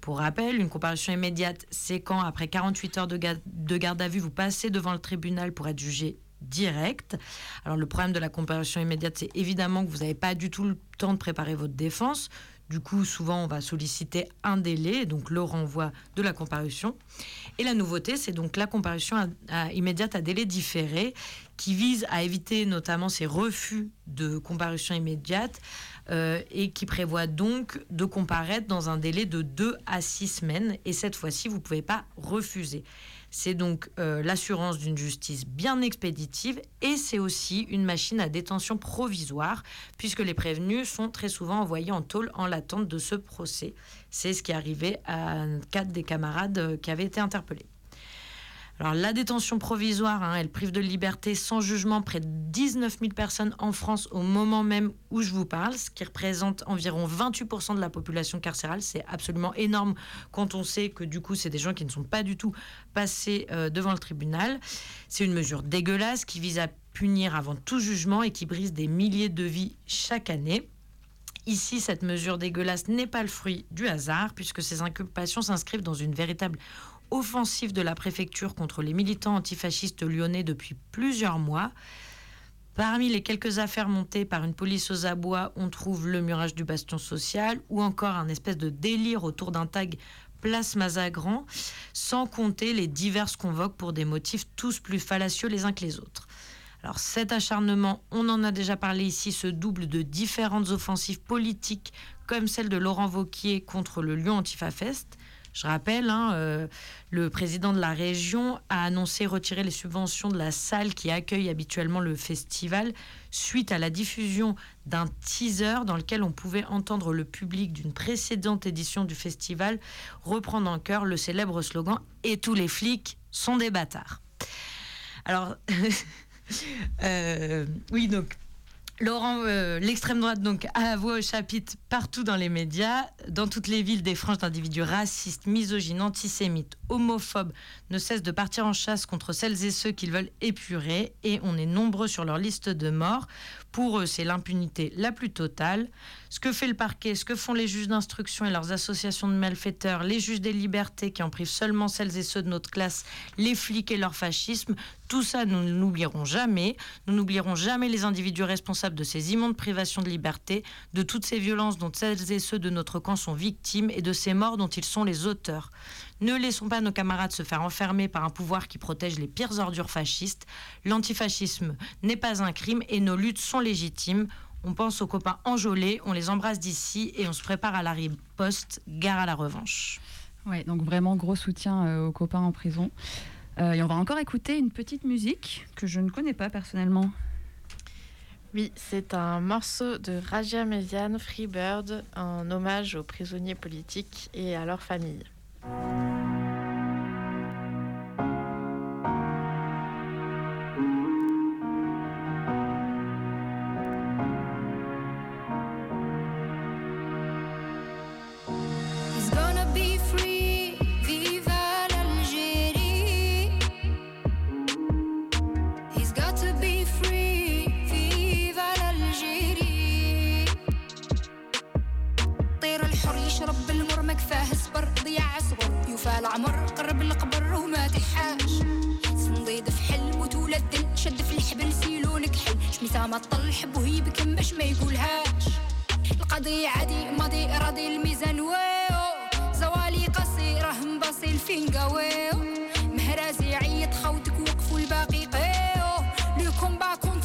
Pour rappel, une comparution immédiate, c'est quand, après 48 heures de, de garde à vue, vous passez devant le tribunal pour être jugé direct. Alors le problème de la comparution immédiate, c'est évidemment que vous n'avez pas du tout le temps de préparer votre défense. Du coup, souvent, on va solliciter un délai, donc le renvoi de la comparution. Et la nouveauté, c'est donc la comparution immédiate à délai différé, qui vise à éviter notamment ces refus de comparution immédiate euh, et qui prévoit donc de comparaître dans un délai de 2 à 6 semaines. Et cette fois-ci, vous ne pouvez pas refuser. C'est donc euh, l'assurance d'une justice bien expéditive et c'est aussi une machine à détention provisoire puisque les prévenus sont très souvent envoyés en tôle en l'attente de ce procès. C'est ce qui est arrivé à quatre des camarades euh, qui avaient été interpellés. Alors la détention provisoire, hein, elle prive de liberté sans jugement près de 19 000 personnes en France au moment même où je vous parle, ce qui représente environ 28% de la population carcérale. C'est absolument énorme quand on sait que du coup c'est des gens qui ne sont pas du tout passés euh, devant le tribunal. C'est une mesure dégueulasse qui vise à punir avant tout jugement et qui brise des milliers de vies chaque année. Ici, cette mesure dégueulasse n'est pas le fruit du hasard, puisque ces inculpations s'inscrivent dans une véritable offensive de la préfecture contre les militants antifascistes lyonnais depuis plusieurs mois. Parmi les quelques affaires montées par une police aux abois, on trouve le murage du bastion social ou encore un espèce de délire autour d'un tag Place Mazagran, sans compter les diverses convoques pour des motifs tous plus fallacieux les uns que les autres. Alors cet acharnement, on en a déjà parlé ici, se double de différentes offensives politiques comme celle de Laurent Vauquier contre le Lyon Antifa Fest. Je rappelle, hein, euh, le président de la région a annoncé retirer les subventions de la salle qui accueille habituellement le festival suite à la diffusion d'un teaser dans lequel on pouvait entendre le public d'une précédente édition du festival reprendre en chœur le célèbre slogan Et tous les flics sont des bâtards. Alors, euh, oui, donc Laurent, euh, l'extrême droite donc a voix au chapitre partout dans les médias, dans toutes les villes, des franges d'individus racistes, misogynes, antisémites, homophobes ne cessent de partir en chasse contre celles et ceux qu'ils veulent épurer, et on est nombreux sur leur liste de morts. Pour eux, c'est l'impunité la plus totale. Ce que fait le parquet, ce que font les juges d'instruction et leurs associations de malfaiteurs, les juges des libertés qui en privent seulement celles et ceux de notre classe, les flics et leur fascisme, tout ça, nous ne l'oublierons jamais. Nous n'oublierons jamais les individus responsables de ces immondes privations de liberté, de toutes ces violences dont celles et ceux de notre camp sont victimes et de ces morts dont ils sont les auteurs. Ne laissons pas nos camarades se faire enfermer par un pouvoir qui protège les pires ordures fascistes. L'antifascisme n'est pas un crime et nos luttes sont légitimes. On pense aux copains enjolés, on les embrasse d'ici et on se prépare à la riposte, gare à la revanche. Ouais, donc vraiment gros soutien euh, aux copains en prison. Euh, et on va encore écouter une petite musique que je ne connais pas personnellement. Oui, c'est un morceau de Raja Mesian, Freebird, en hommage aux prisonniers politiques et à leurs familles. Bye.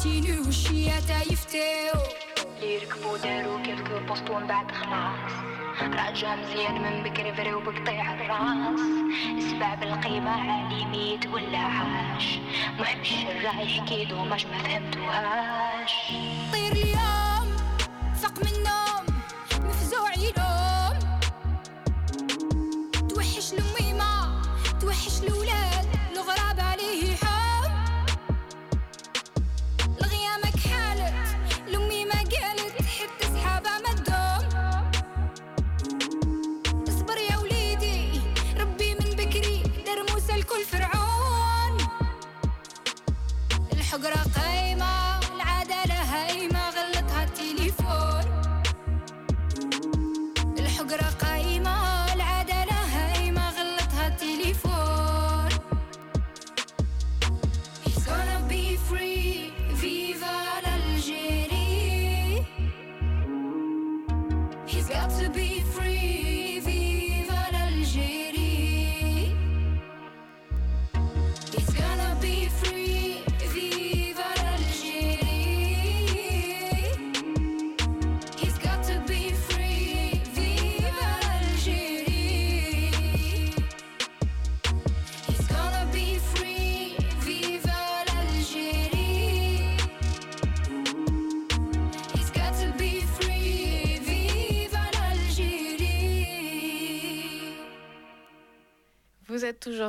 كومبا كونتينيو الشياتا يفتاو يركبوا داروا كيلكو بوست ومن بعد خلاص راجع مزيان من بكري فري وبقطيع الراس سبع بالقيمة عالي ميت ولا عاش محبش الرايح كيدو ماش ما فهمتوهاش طير اليوم فق من النوم.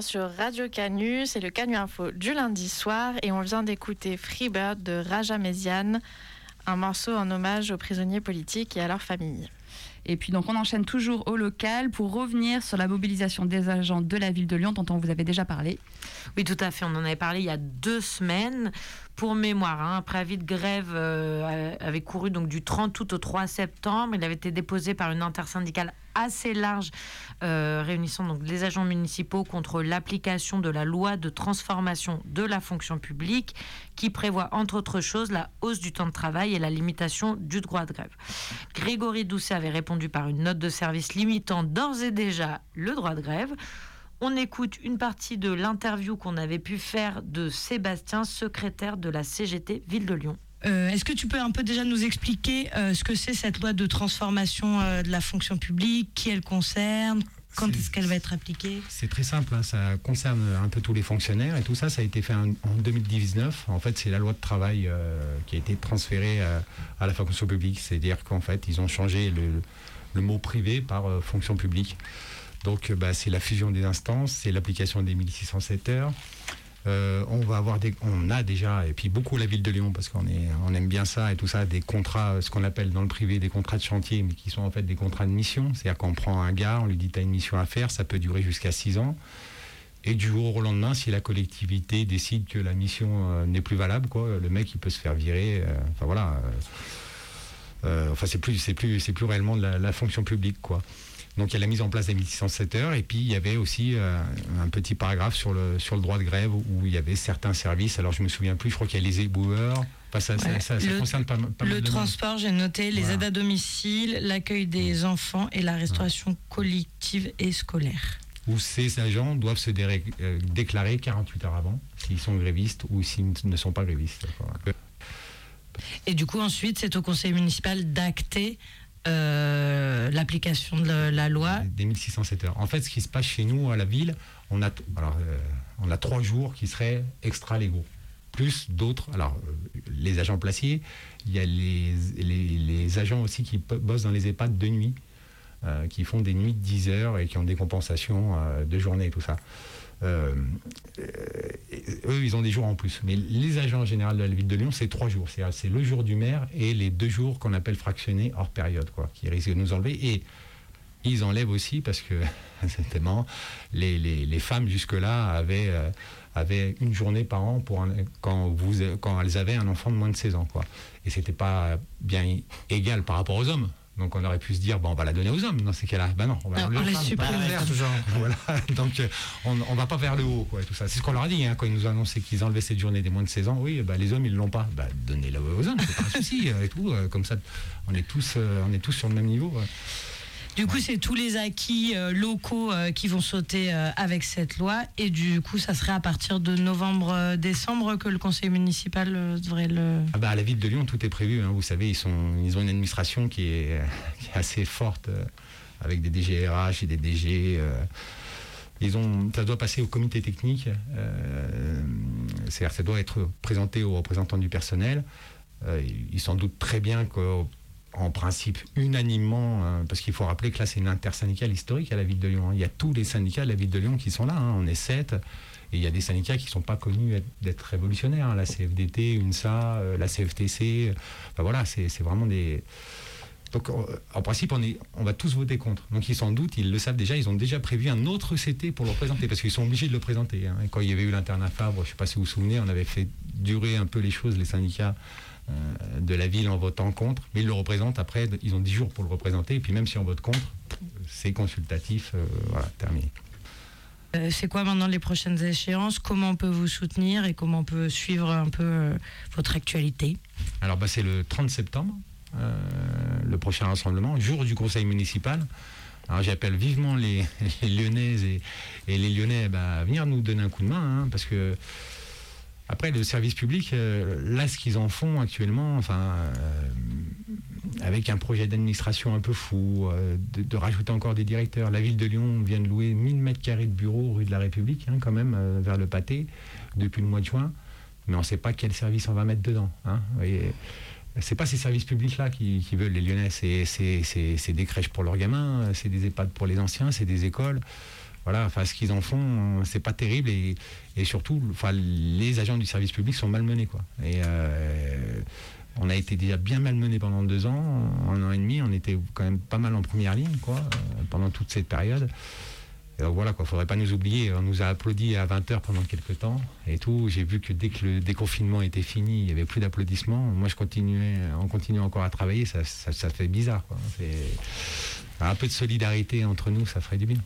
Toujours sur Radio Canu, c'est le Canu Info du lundi soir et on vient d'écouter Freebird de Raja Mesian, un morceau en hommage aux prisonniers politiques et à leurs familles. Et puis donc on enchaîne toujours au local pour revenir sur la mobilisation des agents de la ville de Lyon dont on vous avait déjà parlé. Oui, tout à fait. On en avait parlé il y a deux semaines. Pour mémoire, hein, un préavis de grève euh, avait couru donc du 30 août au 3 septembre. Il avait été déposé par une intersyndicale assez large, euh, réunissant donc les agents municipaux contre l'application de la loi de transformation de la fonction publique, qui prévoit entre autres choses la hausse du temps de travail et la limitation du droit de grève. Grégory Doucet avait répondu par une note de service limitant d'ores et déjà le droit de grève. On écoute une partie de l'interview qu'on avait pu faire de Sébastien, secrétaire de la CGT Ville de Lyon. Euh, Est-ce que tu peux un peu déjà nous expliquer euh, ce que c'est cette loi de transformation euh, de la fonction publique, qui elle concerne, Quand est-ce qu'elle va être appliquée? C'est très simple, hein, ça concerne un peu tous les fonctionnaires et tout ça, ça a été fait en, en 2019. En fait, c'est la loi de travail qui a été transférée à la fonction publique. C'est-à-dire qu'en fait, ils ont changé le, le mot privé par fonction publique. Donc, bah, c'est la fusion des instances, c'est l'application des 1607 heures. Euh, on va avoir des, on a déjà, et puis beaucoup la ville de Lyon, parce qu'on est, on aime bien ça et tout ça, des contrats, ce qu'on appelle dans le privé des contrats de chantier, mais qui sont en fait des contrats de mission. C'est-à-dire qu'on prend un gars, on lui dit tu as une mission à faire, ça peut durer jusqu'à 6 ans. Et du jour au lendemain, si la collectivité décide que la mission euh, n'est plus valable, quoi, le mec il peut se faire virer. euh, enfin voilà. enfin c'est plus, c'est plus, c'est plus réellement de la, la fonction publique, quoi. Donc il y a la mise en place des 1607 heures et puis il y avait aussi euh, un petit paragraphe sur le, sur le droit de grève où il y avait certains services. Alors je me souviens plus, je crois qu'il y a les éboueurs. Enfin, ça, Ouais. ça- ça le, concerne pas, pas mal le de monde. transport, j'ai noté, les Voilà. aides à domicile, l'accueil des enfants et la restauration collective et scolaire. Où ces agents doivent se euh, déclarer 48 heures avant s'ils sont grévistes ou s'ils ne sont pas grévistes. Et du coup, ensuite, c'est au conseil municipal d'acter euh, l'application de la loi. Des 1607 heures. En fait, ce qui se passe chez nous à la ville, on a, alors, euh, on a trois jours qui seraient extra-légaux. Plus d'autres, alors euh, les agents placiers, il y a les, les, les agents aussi qui bossent dans les EHPAD de nuit, qui font des nuits de 10 heures et qui ont des compensations de journée et tout ça. Eux, ils ont des jours en plus. Mais les agents en général de la ville de Lyon, c'est trois jours. C'est le jour du maire et les deux jours qu'on appelle fractionnés hors période, quoi, qui risquent de nous enlever. Et ils enlèvent aussi parce que marrant, les, les, les femmes jusque-là avaient, euh, avaient une journée par an pour quand, vous, quand elles avaient un enfant de moins de 16 ans. Quoi. Et c'était pas bien égal par rapport aux hommes. Donc on aurait pu se dire, bon, on va la donner aux hommes dans ces cas-là. Ben non, on va Non, l'enlever on aux les femmes. supprime. Pas l'inverse, genre. Voilà. Donc euh, on, on va pas vers le haut, quoi, et tout ça. C'est ce qu'on leur a dit hein, quand ils nous ont annoncé qu'ils enlevaient cette journée des moins de 16 ans. Oui, bah, les hommes ils l'ont pas. Bah, donnez-la aux hommes, c'est pas un souci euh, et tout. euh, comme ça, on est tous, on est tous sur le même niveau. ouais. Du coup, c'est tous les acquis euh, locaux euh, qui vont sauter euh, avec cette loi. Et du coup, ça serait à partir de novembre-décembre que le conseil municipal devrait le. Ah bah, à la ville de Lyon, tout est prévu. hein. Vous savez, ils, ils ont une administration qui est, assez forte, avec des DGRH et des DG. ils ont, ça doit passer au comité technique. C'est-à-dire que ça doit être présenté aux représentants du personnel. Ils s'en doutent très bien qu'en principe, unanimement, euh, parce qu'il faut rappeler que là, c'est une intersyndicale historique à la ville de Lyon. hein. Il y a tous les syndicats de la ville de Lyon qui sont là. hein. On est sept. Et il y a des syndicats qui ne sont pas connus être- d'être révolutionnaires. hein. La CFDT, UNSA, euh, la CFTC. euh, voilà, c'est vraiment des. Donc en, en principe, on, est, on va tous voter contre. Donc ils s'en doutent, ils le savent déjà, ils ont déjà prévu un autre CT pour le représenter, parce qu'ils sont obligés de le présenter. quand il y avait eu l'internat Fabre, je ne sais pas si vous vous souvenez, on avait fait durer un peu les choses, les syndicats de la ville en votant contre, mais ils le représentent après, ils ont 10 jours pour le représenter, et puis même si on vote contre, c'est consultatif, euh, voilà, terminé. Euh, c'est quoi maintenant les prochaines échéances? Comment on peut vous soutenir et comment on peut suivre un peu euh, votre actualité? Alors bah, c'est le 30 septembre, euh, le prochain rassemblement, jour du conseil municipal. Alors j'appelle vivement les, les Lyonnaises et, et les Lyonnais bah, à venir nous donner un coup de main, hein, parce que après le service public, euh, là ce qu'ils en font actuellement, enfin, euh, avec un projet d'administration un peu fou, euh, de, rajouter encore des directeurs. La ville de Lyon vient de louer 1000 mètres carrés de bureaux rue de la République, hein, quand même, vers le pâté, depuis le mois de juin. Mais on ne sait pas quel service on va mettre dedans. Hein. Voyez, c'est pas ces services publics-là qui, veulent les Lyonnais. C'est des crèches pour leurs gamins, c'est des EHPAD pour les anciens, c'est des écoles. Voilà, enfin, ce qu'ils en font, c'est pas terrible et, et surtout, enfin, les agents du service public sont malmenés, quoi. Et euh, on a été déjà bien malmenés pendant deux ans, un an et demi, on était quand même pas mal en première ligne, quoi, euh, pendant toute cette période. Et donc voilà, quoi, faudrait pas nous oublier. On nous a applaudi à 20h pendant quelques temps et tout. J'ai vu que dès que le déconfinement était fini, il n'y avait plus d'applaudissements. Moi, je continuais, on continue encore à travailler, ça, ça, ça fait bizarre. Quoi. C'est- Un peu de solidarité entre nous, ça ferait du bien.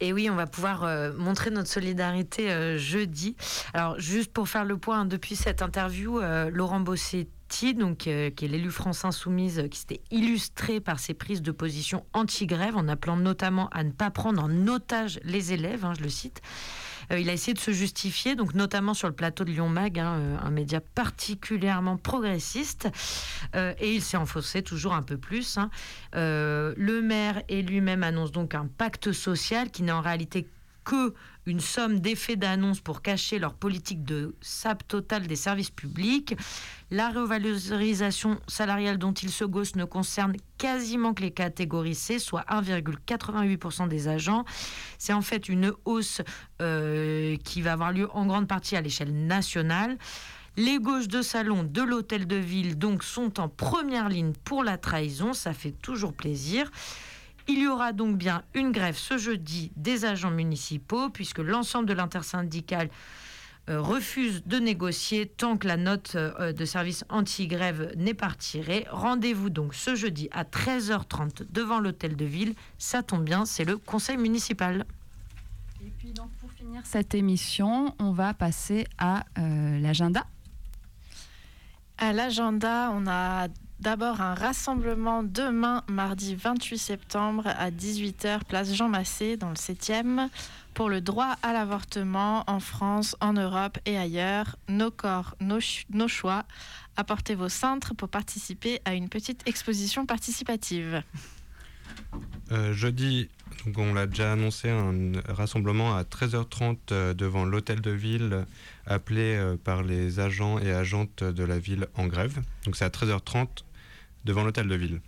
Et oui, on va pouvoir euh, montrer notre solidarité euh, jeudi. Alors, juste pour faire le point, hein, depuis cette interview, euh, Laurent Bossetti, donc, qui est l'élu France Insoumise, qui s'était illustré par ses prises de position anti-grève, en appelant notamment à ne pas prendre en otage les élèves, hein, je le cite. Euh, il a essayé de se justifier, donc notamment sur le plateau de Lyon Mag, hein, euh, un média particulièrement progressiste, Euh, et il s'est enfoncé toujours un peu plus. hein. Le maire et lui-même annoncent donc un pacte social qui n'est en réalité que une somme d'effets d'annonce pour cacher leur politique de sap total des services publics. La revalorisation salariale dont ils se gossent ne concerne quasiment que les catégories C, soit 1,88% des agents. C'est en fait une hausse euh, qui va avoir lieu en grande partie à l'échelle nationale. Les gauches de salon de l'hôtel de ville donc sont en première ligne pour la trahison, ça fait toujours plaisir. Il y aura donc bien une grève ce jeudi des agents municipaux, puisque l'ensemble de l'intersyndicale euh, refuse de négocier tant que la note euh, de service anti-grève n'est pas retirée. Rendez-vous donc ce jeudi à 13h30 devant l'hôtel de ville. Ça tombe bien, c'est le conseil municipal. Et puis donc pour finir cette émission, on va passer à euh, l'agenda. À l'agenda, on a d'abord un rassemblement demain, mardi 28 septembre à 18h, place Jean Massé, dans le 7e, pour le droit à l'avortement en France, en Europe et ailleurs. Nos corps, nos, ch- nos choix. Apportez vos cintres pour participer à une petite exposition participative. Euh, jeudi, on l'a déjà annoncé, un rassemblement à 13h30 euh, devant l'hôtel de ville appelé euh, par les agents et agentes de la ville en grève. Donc c'est à 13h30 devant l'hôtel de ville.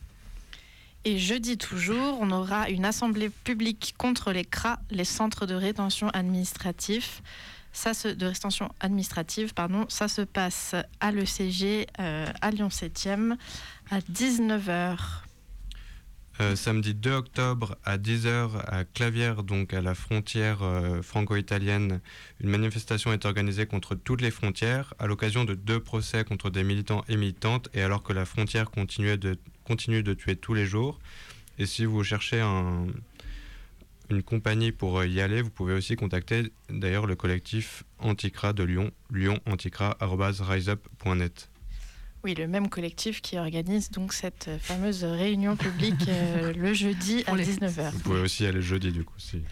Et jeudi toujours, on aura une assemblée publique contre les CRA, les centres de rétention administratif. Ça se, de rétention administrative, pardon. Ça se passe à l'ECG, euh, à Lyon 7e, à 19h. Euh, samedi 2 octobre à 10h à Clavière, donc à la frontière euh, franco-italienne, une manifestation est organisée contre toutes les frontières à l'occasion de deux procès contre des militants et militantes et alors que la frontière continue de tuer tous les jours. Et si vous cherchez un- une compagnie pour euh, y aller, vous pouvez aussi contacter d'ailleurs le collectif Anticra de Lyon, lyonanticra.riseup.net. Oui, le même collectif qui organise donc cette fameuse réunion publique euh, le jeudi à 19h. Vous pouvez aussi aller jeudi du coup. Si.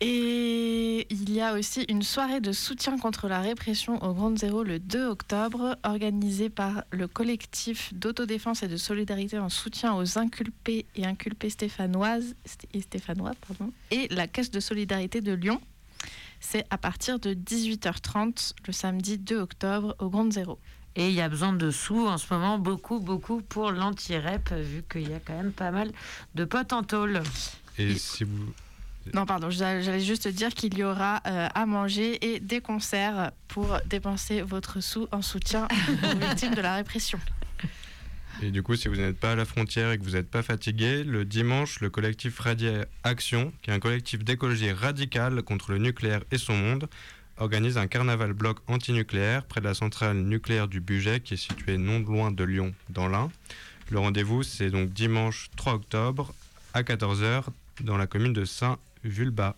Et il y a aussi une soirée de soutien contre la répression au Grand Zéro le 2 octobre, organisée par le collectif d'autodéfense et de solidarité en soutien aux inculpés et inculpées stéphanoises et stéphanois, pardon, et la Caisse de solidarité de Lyon. C'est à partir de 18h30 le samedi 2 octobre au Grand Zéro. Et il y a besoin de sous en ce moment, beaucoup, beaucoup pour l'anti-rep, vu qu'il y a quand même pas mal de potes en tôle. Et si vous, Non, pardon, j'allais j'allais juste dire qu'il y aura euh, à manger et des concerts pour dépenser votre sous en soutien aux victimes de la répression. Et du coup, si vous n'êtes pas à la frontière et que vous n'êtes pas fatigué, le dimanche, le collectif Radier Action, qui est un collectif d'écologie radicale contre le nucléaire et son monde, organise un carnaval bloc antinucléaire près de la centrale nucléaire du Bugey, qui est située non loin de Lyon, dans l'Ain. Le rendez-vous, c'est donc dimanche 3 octobre à 14h dans la commune de Saint-Vulbas.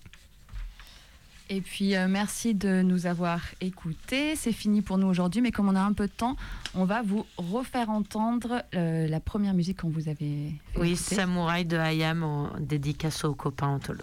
Et puis euh, merci de nous avoir écoutés. C'est fini pour nous aujourd'hui, mais comme on a un peu de temps, on va vous refaire entendre euh, la première musique qu'on vous avait fait Oui, écouter. Samouraï de Hayam en dédicace aux copains en tôle.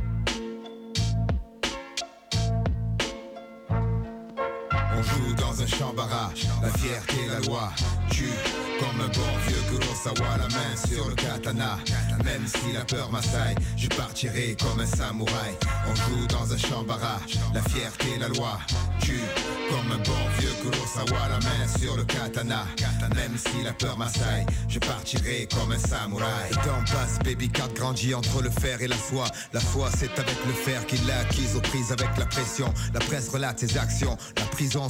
On joue dans un champ barrage, la fierté, la loi. Tu comme un bon vieux Kurosawa, la main sur le katana. Même si la peur m'assaille, je partirai comme un samouraï. On joue dans un champ barrage, la fierté, la loi. Tu comme un bon vieux Kurosawa, la main sur le katana. Même si la peur m'assaille, je partirai comme un samouraï. Temps passe, baby card grandit entre le fer et la foi. La foi, c'est avec le fer qu'il l'a acquise aux prises avec la pression. La presse relate ses actions. La prison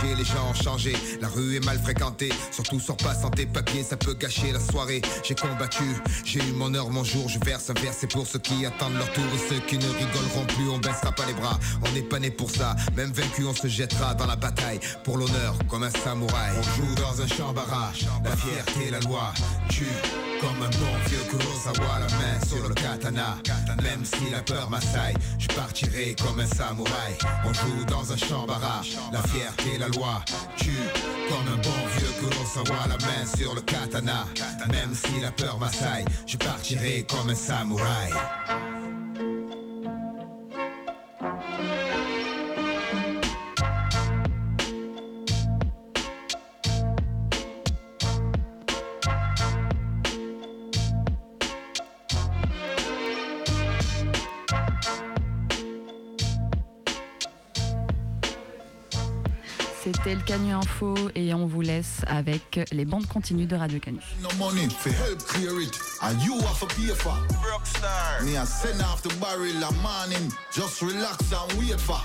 les gens ont changé. La rue est mal fréquentée, surtout sors pas sans tes papiers, ça peut gâcher la soirée. J'ai combattu, j'ai eu mon heure, mon jour, je verse un verre, c'est pour ceux qui attendent leur tour et ceux qui ne rigoleront plus, on baissera pas les bras. On n'est pas né pour ça, même vaincu, on se jettera dans la bataille pour l'honneur comme un samouraï. On joue dans un champ barrage, la fierté, la loi. Tu comme un bon vieux Kurosawa, la main sur le katana. Même si la peur m'assaille, je partirai comme un samouraï. On joue dans un champ barrage, la fierté, la loi. Tu comme un bon vieux Kurosawa, la main sur le katana. Même si la peur m'assaille, je partirai comme un samouraï. C'était le Canu Info et on vous laisse avec les bandes continues de Radio Canu. No money for help clear it, and you have to pay for. Rockstar. Me a send off the barrel a morning, just relax and wait for.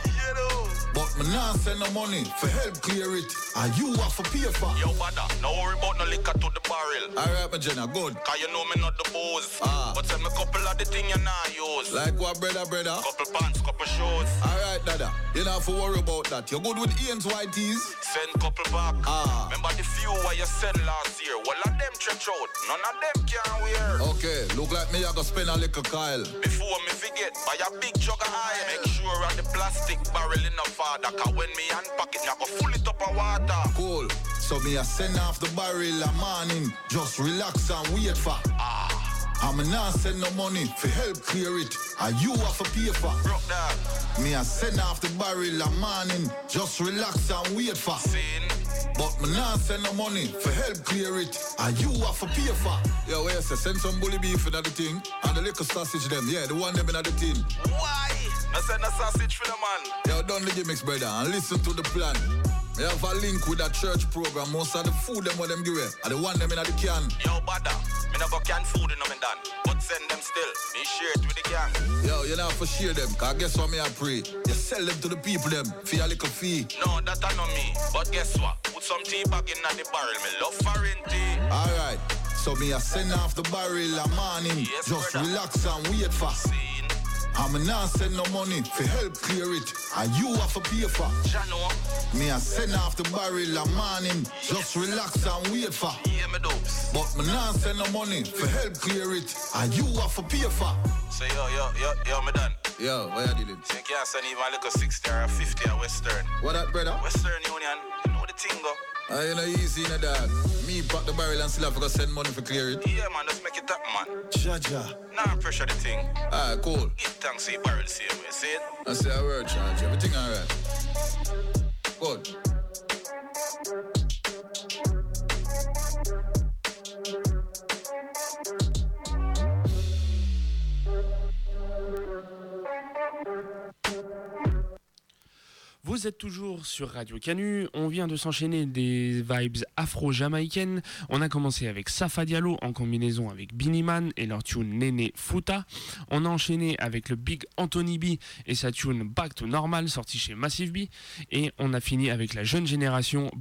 Me nah send no money for help clear it, and you have to pay for. Yo, brother, no worry about no liquor to the barrel. Alright, my Jenna, good. Cause you know me not the booze. Ah. But send me a couple of the thing you not use. Like what, brother, brother? Couple pants, couple shoes. Alright, dada, you have to worry about that. You're good with Ian's white tees. Send couple back. Ah. Remember the few where you sent last year? Well, of them stretch out. None of them can wear. Okay, look like me, I go spend a little Kyle. Before me forget, buy a big jug of oil. Make sure of the plastic barrel in the father. Cause when me unpack it, me I go full it up of water. Cool. So me a send off the barrel a morning, just relax and wait for. Ah. I'm not send no money for help clear it, and you have to pay for. Broke that. Me a send off the barrel a morning, just relax and wait for. Sin. But me not send no money for help clear it, and you have to pay for. Yo, where you say send some bully beef in the thing, and the little sausage them, yeah, the one them in the tin. Why? I send a sausage for the man. Yo, done the gimmicks, brother, and listen to the plan. Me have a link with that church program. Most of the food them what them give away, and the one them in the can. Yo, brother, me never can food in them done. But send them still. Me share it with the gang. Yo, you know for share them, cause guess what me I pray? You sell them to the people them for a little fee. No, that I know me. But guess what? Put some tea back in the barrel. Me love foreign tea. Alright, so me I send off the barrel a morning. Yes, Just brother. relax and wait for. Scene. I'm not send no money for help clear it, and you have to pay for. Jano. Me a send off the barrel a morning. Just relax and wait for. Yeah, me dopes. But me not send no money for help clear it, and you have to pay for. So yo, yo, yo, yo, me done. Yo, where you dealing? So you can't send even like a 60 or a 50 or Western. What up, brother? Western Union. You thing go. I ain't no easy in the dog. Me pack the barrel and still have to send money for clear it. Yeah, man, just make it up, man. Jaja. Now nah, pressure the thing. Alright, cool. Give thanks to your barrel same way. See it? I say a word, charge. Everything alright. Good. Vous êtes toujours sur Radio Canu. On vient de s'enchaîner des vibes afro-jamaïcaines. On a commencé avec Safa Diallo en combinaison avec Biniman et leur tune Néné Futa. On a enchaîné avec le Big Anthony B et sa tune Back to Normal sorti chez Massive B. Et on a fini avec la jeune génération